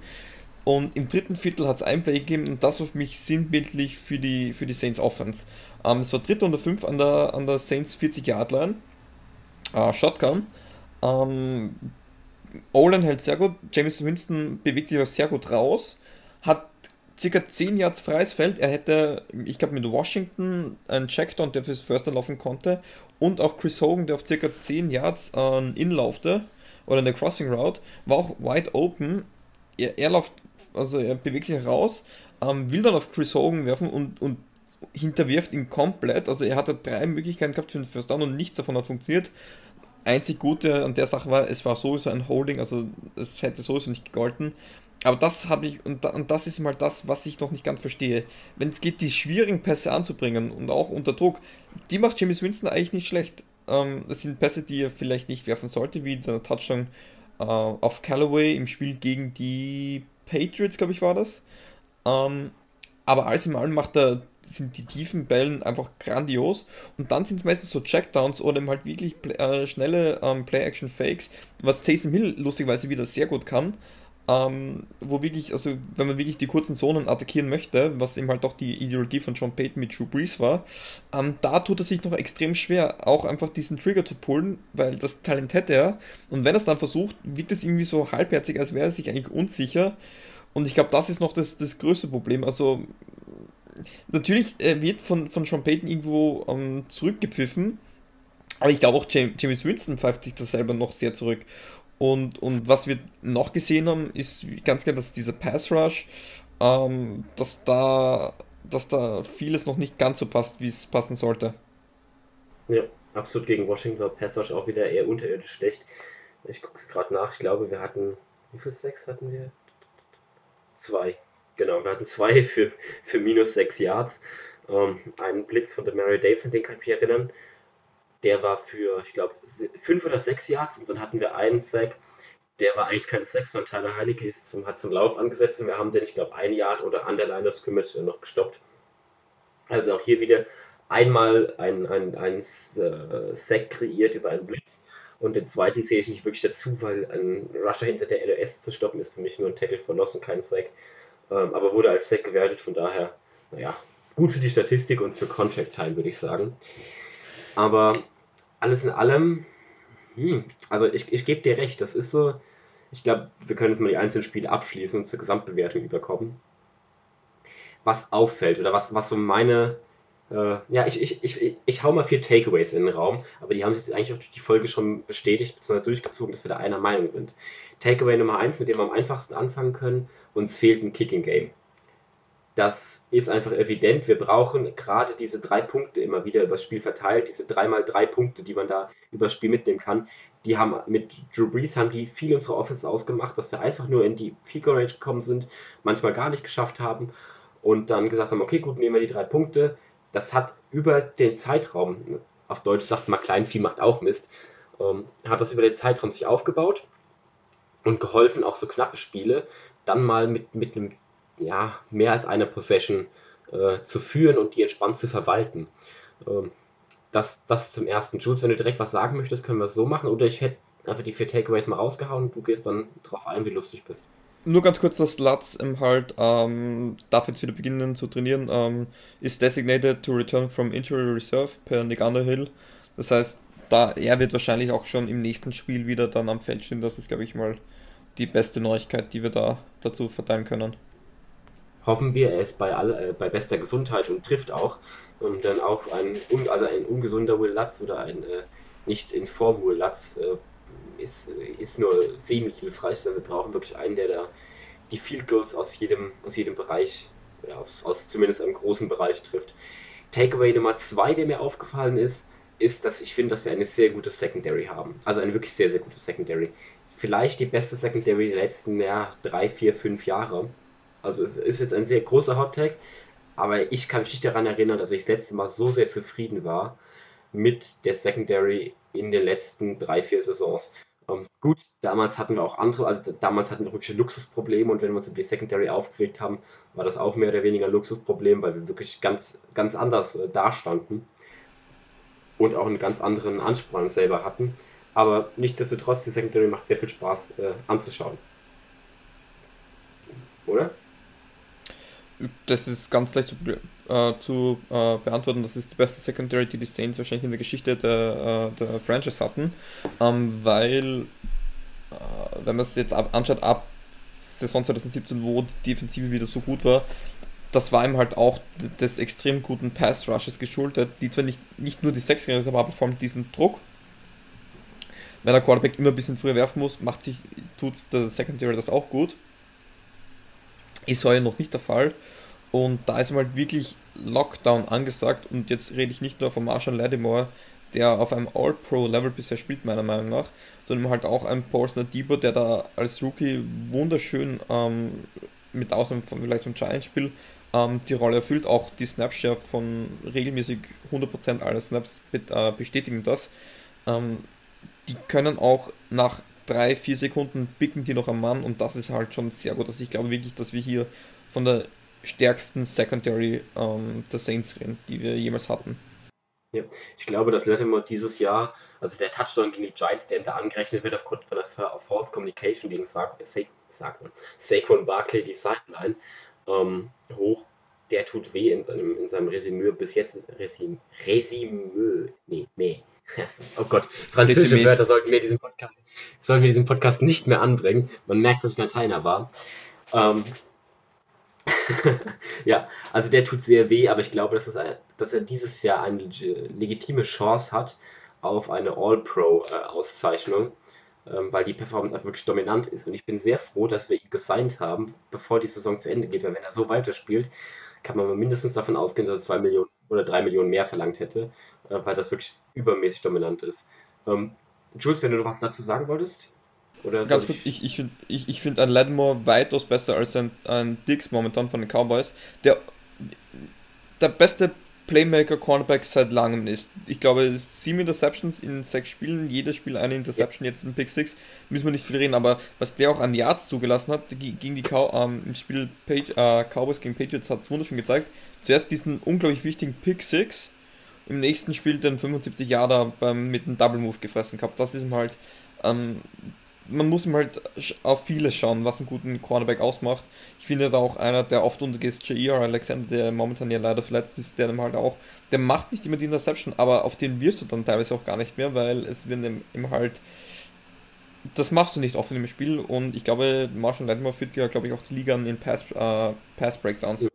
Und im dritten Viertel hat es ein Play gegeben und das war für mich sinnbildlich für die, für die Saints Offense. Ähm, es war dritte und fünf an der, an der Saints 40-Yard-Line, äh, Shotgun. Ähm, Olan hält sehr gut, James Winston bewegt sich auch sehr gut raus, hat circa 10 Yards freies Feld. Er hätte, ich glaube, mit Washington einen Checkdown, der fürs First laufen konnte, und auch Chris Hogan, der auf circa 10 Yards äh, inlaufte, oder eine Crossing Route, war auch wide open. Er, er läuft, also er bewegt sich raus, ähm, will dann auf Chris Hogan werfen und, und hinterwirft ihn komplett. Also er hatte drei Möglichkeiten gehabt für den First Down und nichts davon hat funktioniert einzig Gute an der Sache war, es war sowieso ein Holding, also es hätte sowieso nicht gegolten. Aber das habe ich, und, da, und das ist mal das, was ich noch nicht ganz verstehe. Wenn es geht, die schwierigen Pässe anzubringen und auch unter Druck, die macht James Winston eigentlich nicht schlecht. Ähm, das sind Pässe, die er vielleicht nicht werfen sollte, wie der Touchdown äh, auf Callaway im Spiel gegen die Patriots, glaube ich, war das. Ähm, aber alles in allem macht er, sind die tiefen Bällen einfach grandios. Und dann sind es meistens so Checkdowns oder eben halt wirklich äh, schnelle ähm, Play-Action-Fakes, was Taysom Hill lustigerweise wieder sehr gut kann. Ähm, wo wirklich, also wenn man wirklich die kurzen Zonen attackieren möchte, was eben halt auch die Ideologie von John Payton mit Drew Brees war, ähm, da tut er sich noch extrem schwer, auch einfach diesen Trigger zu pullen, weil das Talent hätte er. Und wenn er es dann versucht, wirkt es irgendwie so halbherzig, als wäre er sich eigentlich unsicher. Und ich glaube, das ist noch das, das größte Problem. Also, natürlich äh, wird von, von Sean Payton irgendwo ähm, zurückgepfiffen, aber ich glaube auch James, Winston pfeift sich da selber noch sehr zurück. Und, und was wir noch gesehen haben, ist ganz klar, dass dieser Pass Rush, ähm, dass da, dass da vieles noch nicht ganz so passt, wie es passen sollte. Ja, absolut gegen Washington war Pass Rush auch wieder eher unterirdisch schlecht. Ich gucke es gerade nach. Ich glaube, wir hatten. Wie viel Sex hatten wir? Zwei. Genau, wir hatten zwei für, für minus sechs Yards. Ähm, einen Blitz von der Mary Davidson, den kann ich mich erinnern. Der war für, ich glaube, fünf oder sechs Yards und dann hatten wir einen Sack. Der war eigentlich kein Sack, sondern Tyler Heinecke ist zum, hat zum Lauf angesetzt und wir haben den, ich glaube, ein Yard oder an der Line of Scrimmage noch gestoppt. Also auch hier wieder einmal ein, ein, ein äh, Sack kreiert über einen Blitz und den zweiten zähle ich nicht wirklich dazu, weil ein Rusher hinter der LOS zu stoppen ist für mich nur ein Tackle verlassen, kein Sack. Ähm, aber wurde als Sack gewertet, von daher, naja, gut für die Statistik und für Contract Time, würde ich sagen. Aber alles in allem, hm, also ich, ich gebe dir recht, das ist so, ich glaube, wir können jetzt mal die einzelnen Spiele abschließen und zur Gesamtbewertung überkommen. Was auffällt oder was, was so meine, äh, ja, ich, ich, ich, ich hau mal vier Takeaways in den Raum, aber die haben sich eigentlich auch durch die Folge schon bestätigt bzw. durchgezogen, dass wir da einer Meinung sind. Takeaway Nummer eins, mit dem wir am einfachsten anfangen können, uns fehlt ein Kicking Game. Das ist einfach evident. Wir brauchen gerade diese drei Punkte immer wieder übers Spiel verteilt, diese dreimal drei Punkte, die man da übers Spiel mitnehmen kann. Die haben mit Drew Brees haben die viel unserer Offense ausgemacht, dass wir einfach nur in die Goal Range gekommen sind, manchmal gar nicht geschafft haben und dann gesagt haben, okay, gut, nehmen wir die drei Punkte. Das hat über den Zeitraum, auf Deutsch sagt man, Kleinvieh macht auch Mist, ähm, hat das über den Zeitraum sich aufgebaut und geholfen, auch so knappe Spiele dann mal mit, mit einem, ja, mehr als einer Possession äh, zu führen und die entspannt zu verwalten. Ähm, das, das zum ersten. Jules, wenn du direkt was sagen möchtest, können wir es so machen. Oder ich hätte einfach die vier Takeaways mal rausgehauen und du gehst dann drauf ein, wie lustig bist. Nur ganz kurz, dass Latz ähm, halt ähm, darf jetzt wieder beginnen zu trainieren, ähm, ist designated to return from injury reserve per Nick Underhill. Das heißt, da er wird wahrscheinlich auch schon im nächsten Spiel wieder dann am Feld stehen. Das ist, glaube ich, mal die beste Neuigkeit, die wir da dazu verteilen können. Hoffen wir, er ist bei, all, äh, bei bester Gesundheit und trifft auch. Und dann auch ein, also ein ungesunder Will Lutz oder ein äh, nicht in Form Will Lutz äh, ist, ist nur semi-hilfreich, sondern wir brauchen wirklich einen, der da die Field Goals aus jedem, aus jedem Bereich, ja, aus, aus zumindest einem großen Bereich trifft. Takeaway Nummer zwei, der mir aufgefallen ist, ist, dass ich finde, dass wir eine sehr gute Secondary haben. Also eine wirklich sehr, sehr gute Secondary. Vielleicht die beste Secondary der letzten ja, drei, vier, fünf Jahre. Also es ist jetzt ein sehr großer Hot Tag, aber ich kann mich nicht daran erinnern, dass ich das letzte Mal so sehr zufrieden war mit der Secondary in den letzten drei, vier Saisons. Ähm, gut, damals hatten wir auch andere, also damals hatten wir wirklich Luxusprobleme und wenn wir uns über die Secondary aufgeregt haben, war das auch mehr oder weniger ein Luxusproblem, weil wir wirklich ganz, ganz anders äh, dastanden und auch einen ganz anderen Anspruch an selber hatten. Aber nichtsdestotrotz, die Secondary macht sehr viel Spaß äh, anzuschauen. Oder? Das ist ganz leicht zu, äh, zu äh, beantworten. Das ist die beste Secondary, die die Saints wahrscheinlich in der Geschichte der, äh, der Franchise hatten. Ähm, weil, äh, wenn man es jetzt ab, anschaut, ab Saison 2017, wo die Defensive wieder so gut war, das war ihm halt auch des extrem guten Pass Rushes geschuldet, die zwar nicht, nicht nur die Sechs gerettet haben, aber vor allem diesen Druck. Wenn der Quarterback immer ein bisschen früher werfen muss, macht sich, tut der Secondary das auch gut. Ist heuer noch nicht der Fall. Und da ist mal wirklich Lockdown angesagt. Und jetzt rede ich nicht nur von Marshall Lattimore, der auf einem All-Pro-Level bisher spielt, meiner Meinung nach, sondern halt auch ein Paulson Debo, der da als Rookie wunderschön ähm, mit Ausnahme von vielleicht vom Giants-Spiel ähm, die Rolle erfüllt. Auch die Snapshare von regelmäßig 100% aller Snaps äh, bestätigen das. Ähm, die können auch nach drei, vier Sekunden picken die noch am Mann und das ist halt schon sehr gut. Also ich glaube wirklich, dass wir hier von der stärksten Secondary ähm, der Saints reden, die wir jemals hatten. Ja, ich glaube, dass Lattimore dieses Jahr, also der Touchdown gegen die Giants, der da angerechnet wird aufgrund von der False Communication gegen Sa Sa Sa Saquon Barkley, die Sideline, ähm, hoch, der tut weh in seinem, in seinem Resümee bis jetzt. Resümee, Resümee, nee, nee. Oh Gott, französische Resümee. Wörter sollten wir diesen Podcast, sollten wir diesen Podcast nicht mehr anbringen. Man merkt, dass ich Lateiner war. Ähm, ja, also der tut sehr weh, aber ich glaube, dass, ein, dass er dieses Jahr eine legitime Chance hat auf eine All-Pro-Auszeichnung, ähm, weil die Performance auch wirklich dominant ist. Und ich bin sehr froh, dass wir ihn gesigned haben, bevor die Saison zu Ende geht, weil wenn er so weiterspielt, kann man mindestens davon ausgehen, dass er 2 Millionen oder 3 Millionen mehr verlangt hätte, äh, weil das wirklich übermäßig dominant ist. Ähm, Jules, wenn du noch was dazu sagen wolltest? Oder Ganz kurz, ich, ich, ich, ich finde ein Lattimore weitaus besser als ein, ein Dix momentan von den Cowboys, der der beste Playmaker-Cornerback seit langem ist. Ich glaube, sieben Interceptions in sechs Spielen, jedes Spiel eine Interception, jetzt ein Pick Six, müssen wir nicht viel reden, aber was der auch an Yards zugelassen hat, gegen die Cow ähm, im Spiel Page, äh, Cowboys gegen Patriots hat es wunderschön gezeigt. Zuerst diesen unglaublich wichtigen Pick Six, im nächsten Spiel den 75 Yarder beim, mit einem Double Move gefressen gehabt. Das ist ihm halt ähm, man muss ihm halt auf vieles schauen, was einen guten Cornerback ausmacht. Ich finde da auch einer, der oft untergeht, Jair Alexander, der momentan ja leider verletzt ist, der dann halt auch, der macht nicht immer die Interception, aber auf den wirst du dann teilweise auch gar nicht mehr, weil es wird ihm halt, das machst du nicht oft in dem Spiel und ich glaube, Marshall Lattimore führt ja, glaube ich, auch die Liga in Pass, äh, Pass Breakdowns.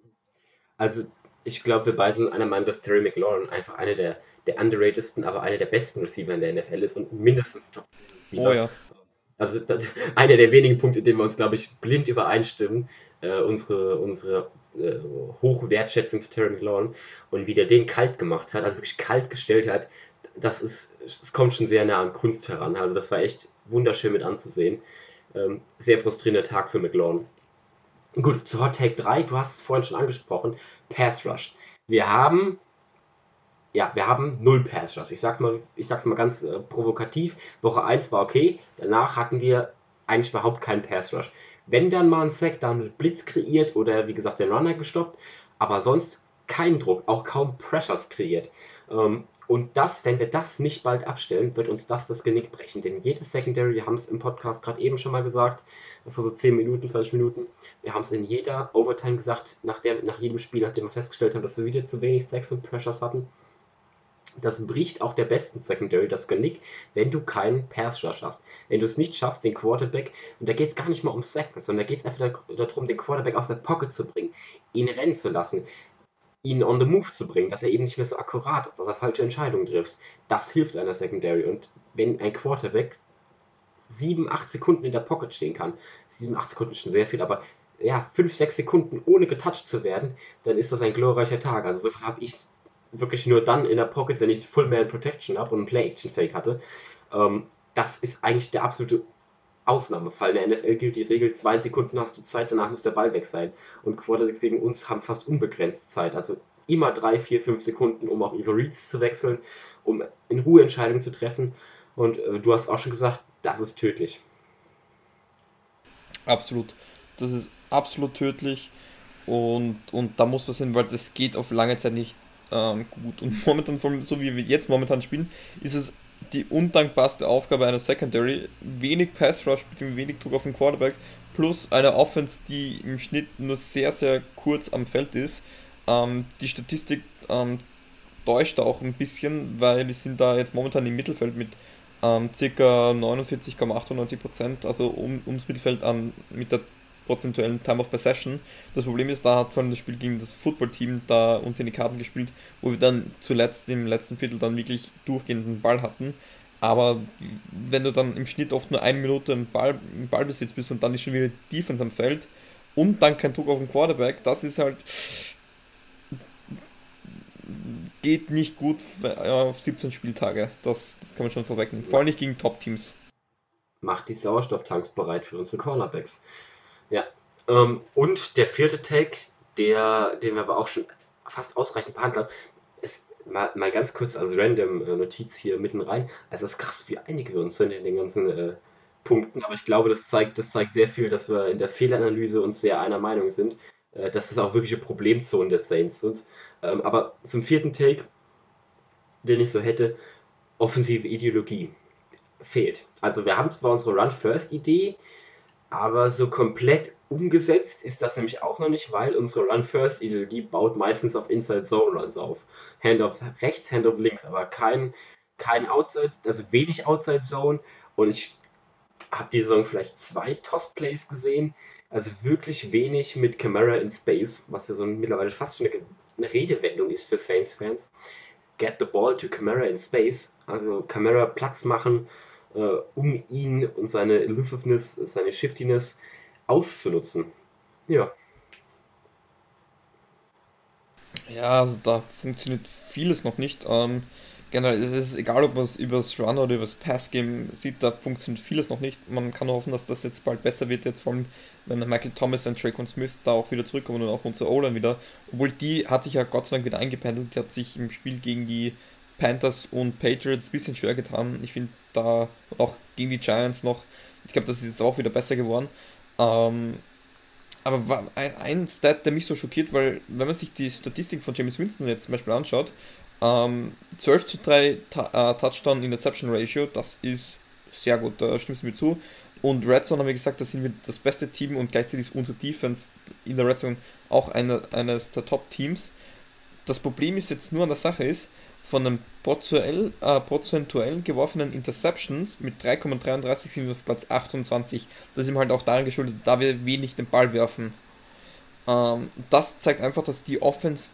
Also, ich glaube, wir beide sind einer Meinung, dass Terry McLaurin einfach einer der, der underratedsten, aber einer der besten Receiver in der NFL ist und mindestens Top 10 Oh ja. Also das, einer der wenigen Punkte, in denen wir uns, glaube ich, blind übereinstimmen, äh, unsere, unsere äh, hohe Wertschätzung für Terry McLaurin und wie der den kalt gemacht hat, also wirklich kalt gestellt hat, das ist, es kommt schon sehr nah an Kunst heran. Also das war echt wunderschön mit anzusehen. Ähm, sehr frustrierender Tag für McLaurin. Gut, zu Hot Take 3, du hast es vorhin schon angesprochen, Pass Rush. Wir haben ja, wir haben null Pass Rush. Ich sag's mal, ich sag's mal ganz äh, provokativ. Woche 1 war okay, danach hatten wir eigentlich überhaupt keinen Pass Rush. Wenn dann mal ein Sack, dann mit Blitz kreiert oder wie gesagt den Runner gestoppt, aber sonst kein Druck, auch kaum Pressures kreiert. Ähm, Und das, wenn wir das nicht bald abstellen, wird uns das das Genick brechen. Denn jedes Secondary, wir haben es im Podcast gerade eben schon mal gesagt, vor so 10 Minuten, 20 Minuten, wir haben es in jeder Overtime gesagt, nach, der, nach jedem Spiel, nachdem wir festgestellt haben, dass wir wieder zu wenig Sex und Pressures hatten. Das bricht auch der besten Secondary das Genick, wenn du keinen Pass hast. Wenn du es nicht schaffst, den Quarterback, und da geht es gar nicht mal um Seconds, sondern da geht es einfach darum, den Quarterback aus der Pocket zu bringen, ihn rennen zu lassen, ihn on the move zu bringen, dass er eben nicht mehr so akkurat ist, dass er falsche Entscheidungen trifft. Das hilft einer Secondary. Und wenn ein Quarterback 7, 8 Sekunden in der Pocket stehen kann, 7, 8 Sekunden ist schon sehr viel, aber ja, 5, 6 Sekunden ohne getouched zu werden, dann ist das ein glorreicher Tag. Also so habe ich wirklich nur dann in der Pocket, wenn ich Full Man Protection habe und einen Play Action Fake hatte. Ähm, das ist eigentlich der absolute Ausnahmefall. In der NFL gilt die Regel, zwei Sekunden hast du Zeit, danach muss der Ball weg sein. Und Quarterbacks gegen uns haben fast unbegrenzt Zeit. Also immer drei, vier, fünf Sekunden, um auch ihre Reads zu wechseln, um in Ruhe Entscheidungen zu treffen. Und äh, du hast auch schon gesagt, das ist tödlich. Absolut. Das ist absolut tödlich. Und, und da muss das hin, weil das geht auf lange Zeit nicht ähm, gut. Und momentan, so wie wir jetzt momentan spielen, ist es die undankbarste Aufgabe einer Secondary. Wenig Pass Rush bzw. wenig Druck auf den Quarterback plus eine Offense, die im Schnitt nur sehr, sehr kurz am Feld ist. Ähm, die Statistik ähm, täuscht auch ein bisschen, weil wir sind da jetzt momentan im Mittelfeld mit ähm, ca. 49,98%, also um, ums Mittelfeld an mit der prozentuellen Time of Possession. Das Problem ist, da hat vor allem das Spiel gegen das Footballteam da uns in die Karten gespielt, wo wir dann zuletzt im letzten Viertel dann wirklich durchgehenden Ball hatten. Aber wenn du dann im Schnitt oft nur eine Minute im, Ball, im Ballbesitz bist und dann ist schon wieder Defense am Feld und dann kein Druck auf den Quarterback, das ist halt geht nicht gut auf 17 Spieltage. Das, das kann man schon vorwegnehmen. Vor allem nicht gegen Top-Teams. Macht die Sauerstofftanks bereit für unsere Cornerbacks. Ja. Ähm, und der vierte Tag, der, den wir aber auch schon fast ausreichend behandelt haben, ist mal, mal ganz kurz als random äh, Notiz hier mitten rein. Also es ist krass, wie einige wir uns sind in den ganzen äh, Punkten, aber ich glaube, das zeigt, das zeigt sehr viel, dass wir in der Fehleranalyse uns sehr einer Meinung sind, äh, dass das auch wirkliche Problemzonen der Saints sind. Ähm, aber zum vierten Take, den ich so hätte, offensive Ideologie fehlt. Also wir haben zwar unsere Run-First-Idee, aber so komplett umgesetzt ist das nämlich auch noch nicht, weil unsere Run-First-Ideologie baut meistens auf Inside-Zone-Runs auf. Hand-off rechts, Hand-off links, aber kein, kein Outside, also wenig Outside-Zone. Und ich habe die Saison vielleicht zwei Toss-Plays gesehen, also wirklich wenig mit Camera in Space, was ja so mittlerweile fast schon eine, eine Redewendung ist für Saints-Fans. Get the ball to Camera in Space, also Camera Platz machen äh, um ihn und seine Elusiveness, seine Shiftiness auszunutzen. Ja. Ja, also da funktioniert vieles noch nicht. Ähm, generell es ist egal, ob man es über das Run oder über das Pass-Game sieht, da funktioniert vieles noch nicht. Man kann hoffen, dass das jetzt bald besser wird, jetzt vor allem, wenn Michael Thomas und Drake und Smith da auch wieder zurückkommen und auch unsere O-Line wieder. Obwohl die hat sich ja Gott sei Dank wieder eingependelt, die hat sich im Spiel gegen die Panthers und Patriots ein bisschen schwer getan. Ich finde da auch gegen die Giants noch, ich glaube, das ist jetzt auch wieder besser geworden. Ähm, aber ein, ein Stat, der mich so schockiert, weil wenn man sich die Statistik von James Winston jetzt zum Beispiel anschaut, ähm, 12 zu 3 Ta äh, Touchdown Interception Ratio, das ist sehr gut, da stimmst du mir zu. Und Red Zone haben wir gesagt, da sind wir das beste Team und gleichzeitig ist unser Defense in der Red Zone auch eine, eines der Top-Teams. Das Problem ist jetzt nur an der Sache ist, von den prozentuell, äh, prozentuell geworfenen Interceptions mit 3,33 sind wir auf Platz 28. Das ist ihm halt auch daran geschuldet, da wir wenig den Ball werfen. Ähm, das zeigt einfach, dass die Offense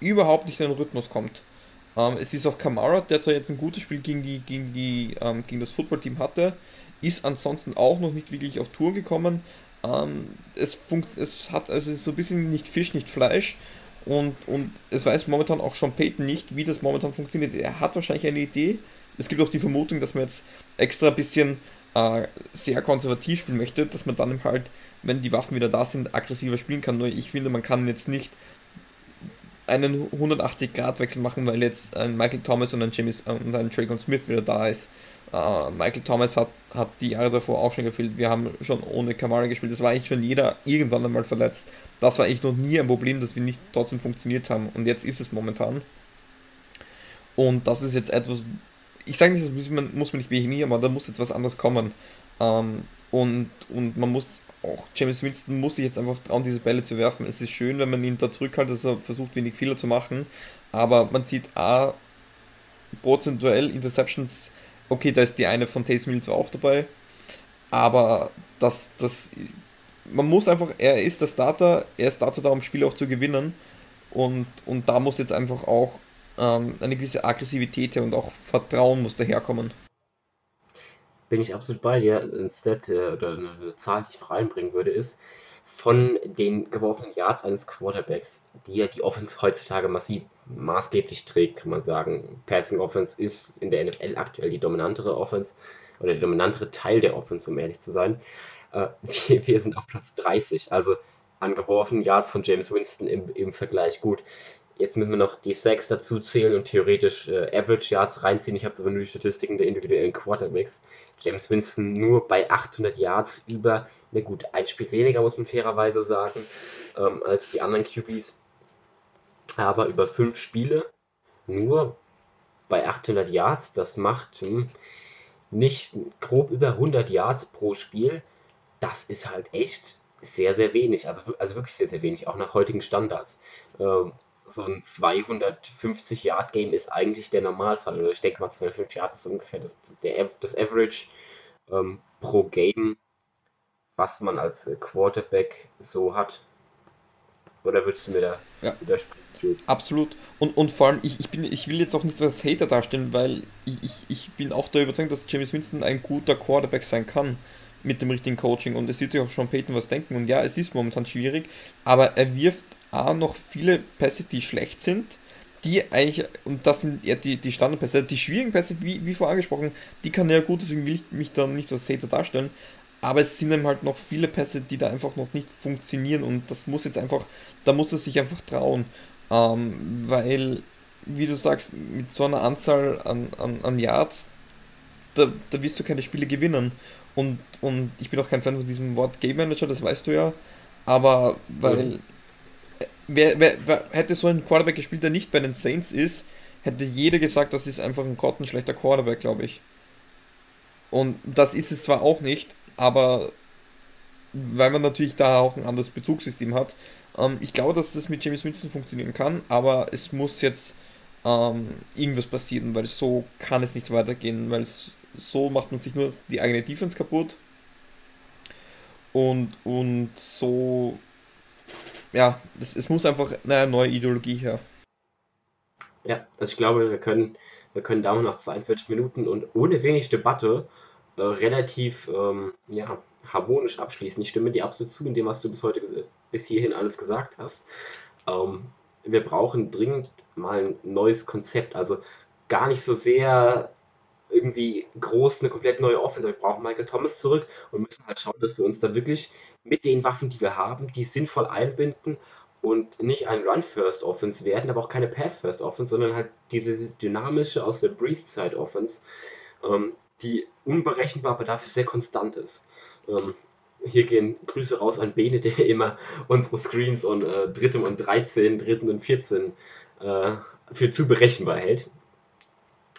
überhaupt nicht in den Rhythmus kommt. Ähm, es ist auch Kamara, der zwar jetzt ein gutes Spiel gegen, die, gegen, die, ähm, gegen das Footballteam hatte, ist ansonsten auch noch nicht wirklich auf Tour gekommen. Ähm, es, funkt, es hat also so ein bisschen nicht Fisch, nicht Fleisch. Und, und es weiß momentan auch schon Peyton nicht, wie das momentan funktioniert. Er hat wahrscheinlich eine Idee. Es gibt auch die Vermutung, dass man jetzt extra ein bisschen äh, sehr konservativ spielen möchte, dass man dann halt, wenn die Waffen wieder da sind, aggressiver spielen kann. Nur ich finde, man kann jetzt nicht einen 180-Grad-Wechsel machen, weil jetzt ein Michael Thomas und ein James äh, und ein Dragon Smith wieder da ist. Uh, Michael Thomas hat, hat die Jahre davor auch schon gefehlt. Wir haben schon ohne Kamara gespielt. Das war eigentlich schon jeder irgendwann einmal verletzt. Das war eigentlich noch nie ein Problem, dass wir nicht trotzdem funktioniert haben. Und jetzt ist es momentan. Und das ist jetzt etwas, ich sage nicht, das muss man, muss man nicht behemieren, aber da muss jetzt was anderes kommen. Ähm, und, und man muss auch, James Winston muss sich jetzt einfach trauen, diese Bälle zu werfen. Es ist schön, wenn man ihn da zurückhält, dass er versucht, wenig Fehler zu machen. Aber man sieht A, prozentuell Interceptions, okay, da ist die eine von Taysom Hill zwar auch dabei, aber das, das, man muss einfach, er ist der Starter, er ist dazu da, um Spiele auch zu gewinnen. Und, und da muss jetzt einfach auch ähm, eine gewisse Aggressivität und auch Vertrauen muss daherkommen. Bin ich absolut bei dir. Ein Stat äh, oder eine Zahl, die ich noch einbringen würde, ist, von den geworfenen Yards eines Quarterbacks, die ja die Offense heutzutage massiv maßgeblich trägt, kann man sagen. Passing Offense ist in der NFL aktuell die dominantere Offense oder der dominantere Teil der Offense, um ehrlich zu sein. Äh, wir, wir, sind auf Platz 30, also an geworfenen Yards von James Winston im, im Vergleich gut. Jetzt müssen wir noch die Sacks dazu zählen und theoretisch äh, Average Yards reinziehen. Ich habe aber nur die Statistiken der individuellen Quarterbacks. James Winston nur bei 800 Yards über, na gut, ein Spiel weniger, muss man fairerweise sagen, ähm, als die anderen QBs. Aber über fünf Spiele nur bei 800 Yards, das macht hm, nicht grob über 100 Yards pro Spiel. Das ist halt echt sehr, sehr wenig. Also, also wirklich sehr, sehr wenig, auch nach heutigen Standards. Ähm, so ein 250 Yard Game ist eigentlich der Normalfall. Oder ich denke mal 250 Yard ist ungefähr das, der, das Average ähm, pro Game, was man als Quarterback so hat. Oder würdest du mir da ja. widersprechen? Absolut. Und, und vor allem, ich, ich, bin, ich will jetzt auch nicht so als Hater darstellen, weil ich, ich, ich bin auch der Überzeugung, dass James Winston ein guter Quarterback sein kann mit dem richtigen Coaching. Und es wird sich auch schon Peyton was denken. Und ja, es ist momentan schwierig, aber er wirft A, noch viele Pässe, die schlecht sind, die eigentlich, und das sind eher die, die Standardpässe, die schwierigen Pässe, wie, wie vorher angesprochen, die kann er ja gut, deswegen will ich mich da nicht so als Hater darstellen, aber es sind eben halt noch viele Pässe, die da einfach noch nicht funktionieren und das muss jetzt einfach, da muss er sich einfach trauen, ähm, weil, wie du sagst, mit so einer Anzahl an, an, an Yards, da, da wirst du keine Spiele gewinnen. Und, und ich bin auch kein Fan von diesem Wort Game Manager, das weißt du ja, aber weil... Mhm wer, wer, wer, hätte so ein Quarterback gespielt, der nicht bei den Saints ist, hätte jeder gesagt, das ist einfach ein grottenschlechter Quarterback, glaube ich. Und das ist es zwar auch nicht, aber weil man natürlich da auch ein anderes Bezugssystem hat. Ähm, ich glaube, dass das mit James Winston funktionieren kann, aber es muss jetzt ähm, irgendwas passieren, weil so kann es nicht weitergehen, weil so macht man sich nur die eigene Defense kaputt. Und, und so ja, es, es muss einfach eine neue Ideologie her. Ja, also ich glaube, wir können, wir können da nach 42 Minuten und ohne wenig Debatte äh, relativ ähm, ja, harmonisch abschließen. Ich stimme dir absolut zu in dem, was du bis heute bis hierhin alles gesagt hast. Ähm, wir brauchen dringend mal ein neues Konzept. Also gar nicht so sehr irgendwie groß eine komplett neue Offense. Wir brauchen Michael Thomas zurück und müssen halt schauen, dass wir uns da wirklich mit den Waffen, die wir haben, die sinnvoll einbinden und nicht ein Run-First-Offense werden, aber auch keine Pass-First-Offense, sondern halt diese dynamische aus der Breeze-Side-Offense, ähm, die unberechenbar, aber dafür sehr konstant ist. Ähm, hier gehen Grüße raus an Bene, der immer unsere Screens und äh, dritten und 13, dritten und 14 äh, für zu berechenbar hält.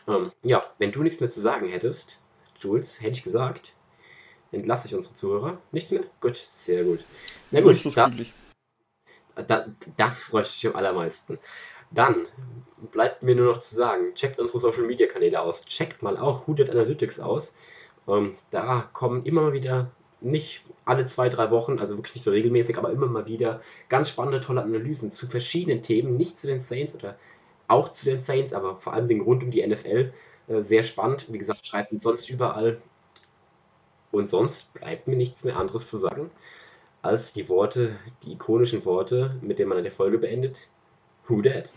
Ähm, ja, wenn du nichts mehr zu sagen hättest, Jules, hätte ich gesagt, entlasse ich unsere Zuhörer. Nichts mehr? Gut, sehr gut. Na gut, da, da, das freut mich am allermeisten. Dann bleibt mir nur noch zu sagen, checkt unsere Social Media Kanäle aus, checkt mal auch Hooded Analytics aus. Ähm, da kommen immer mal wieder, nicht alle zwei, drei Wochen, also wirklich nicht so regelmäßig, aber immer mal wieder ganz spannende, tolle Analysen zu verschiedenen Themen, nicht zu den Saints oder auch zu den Saints, aber vor allem den rund um die NFL. Äh, sehr spannend. Wie gesagt, schreibt uns sonst überall. Und sonst bleibt mir nichts mehr anderes zu sagen, als die Worte, die ikonischen Worte, mit denen man eine Folge beendet. Who dat?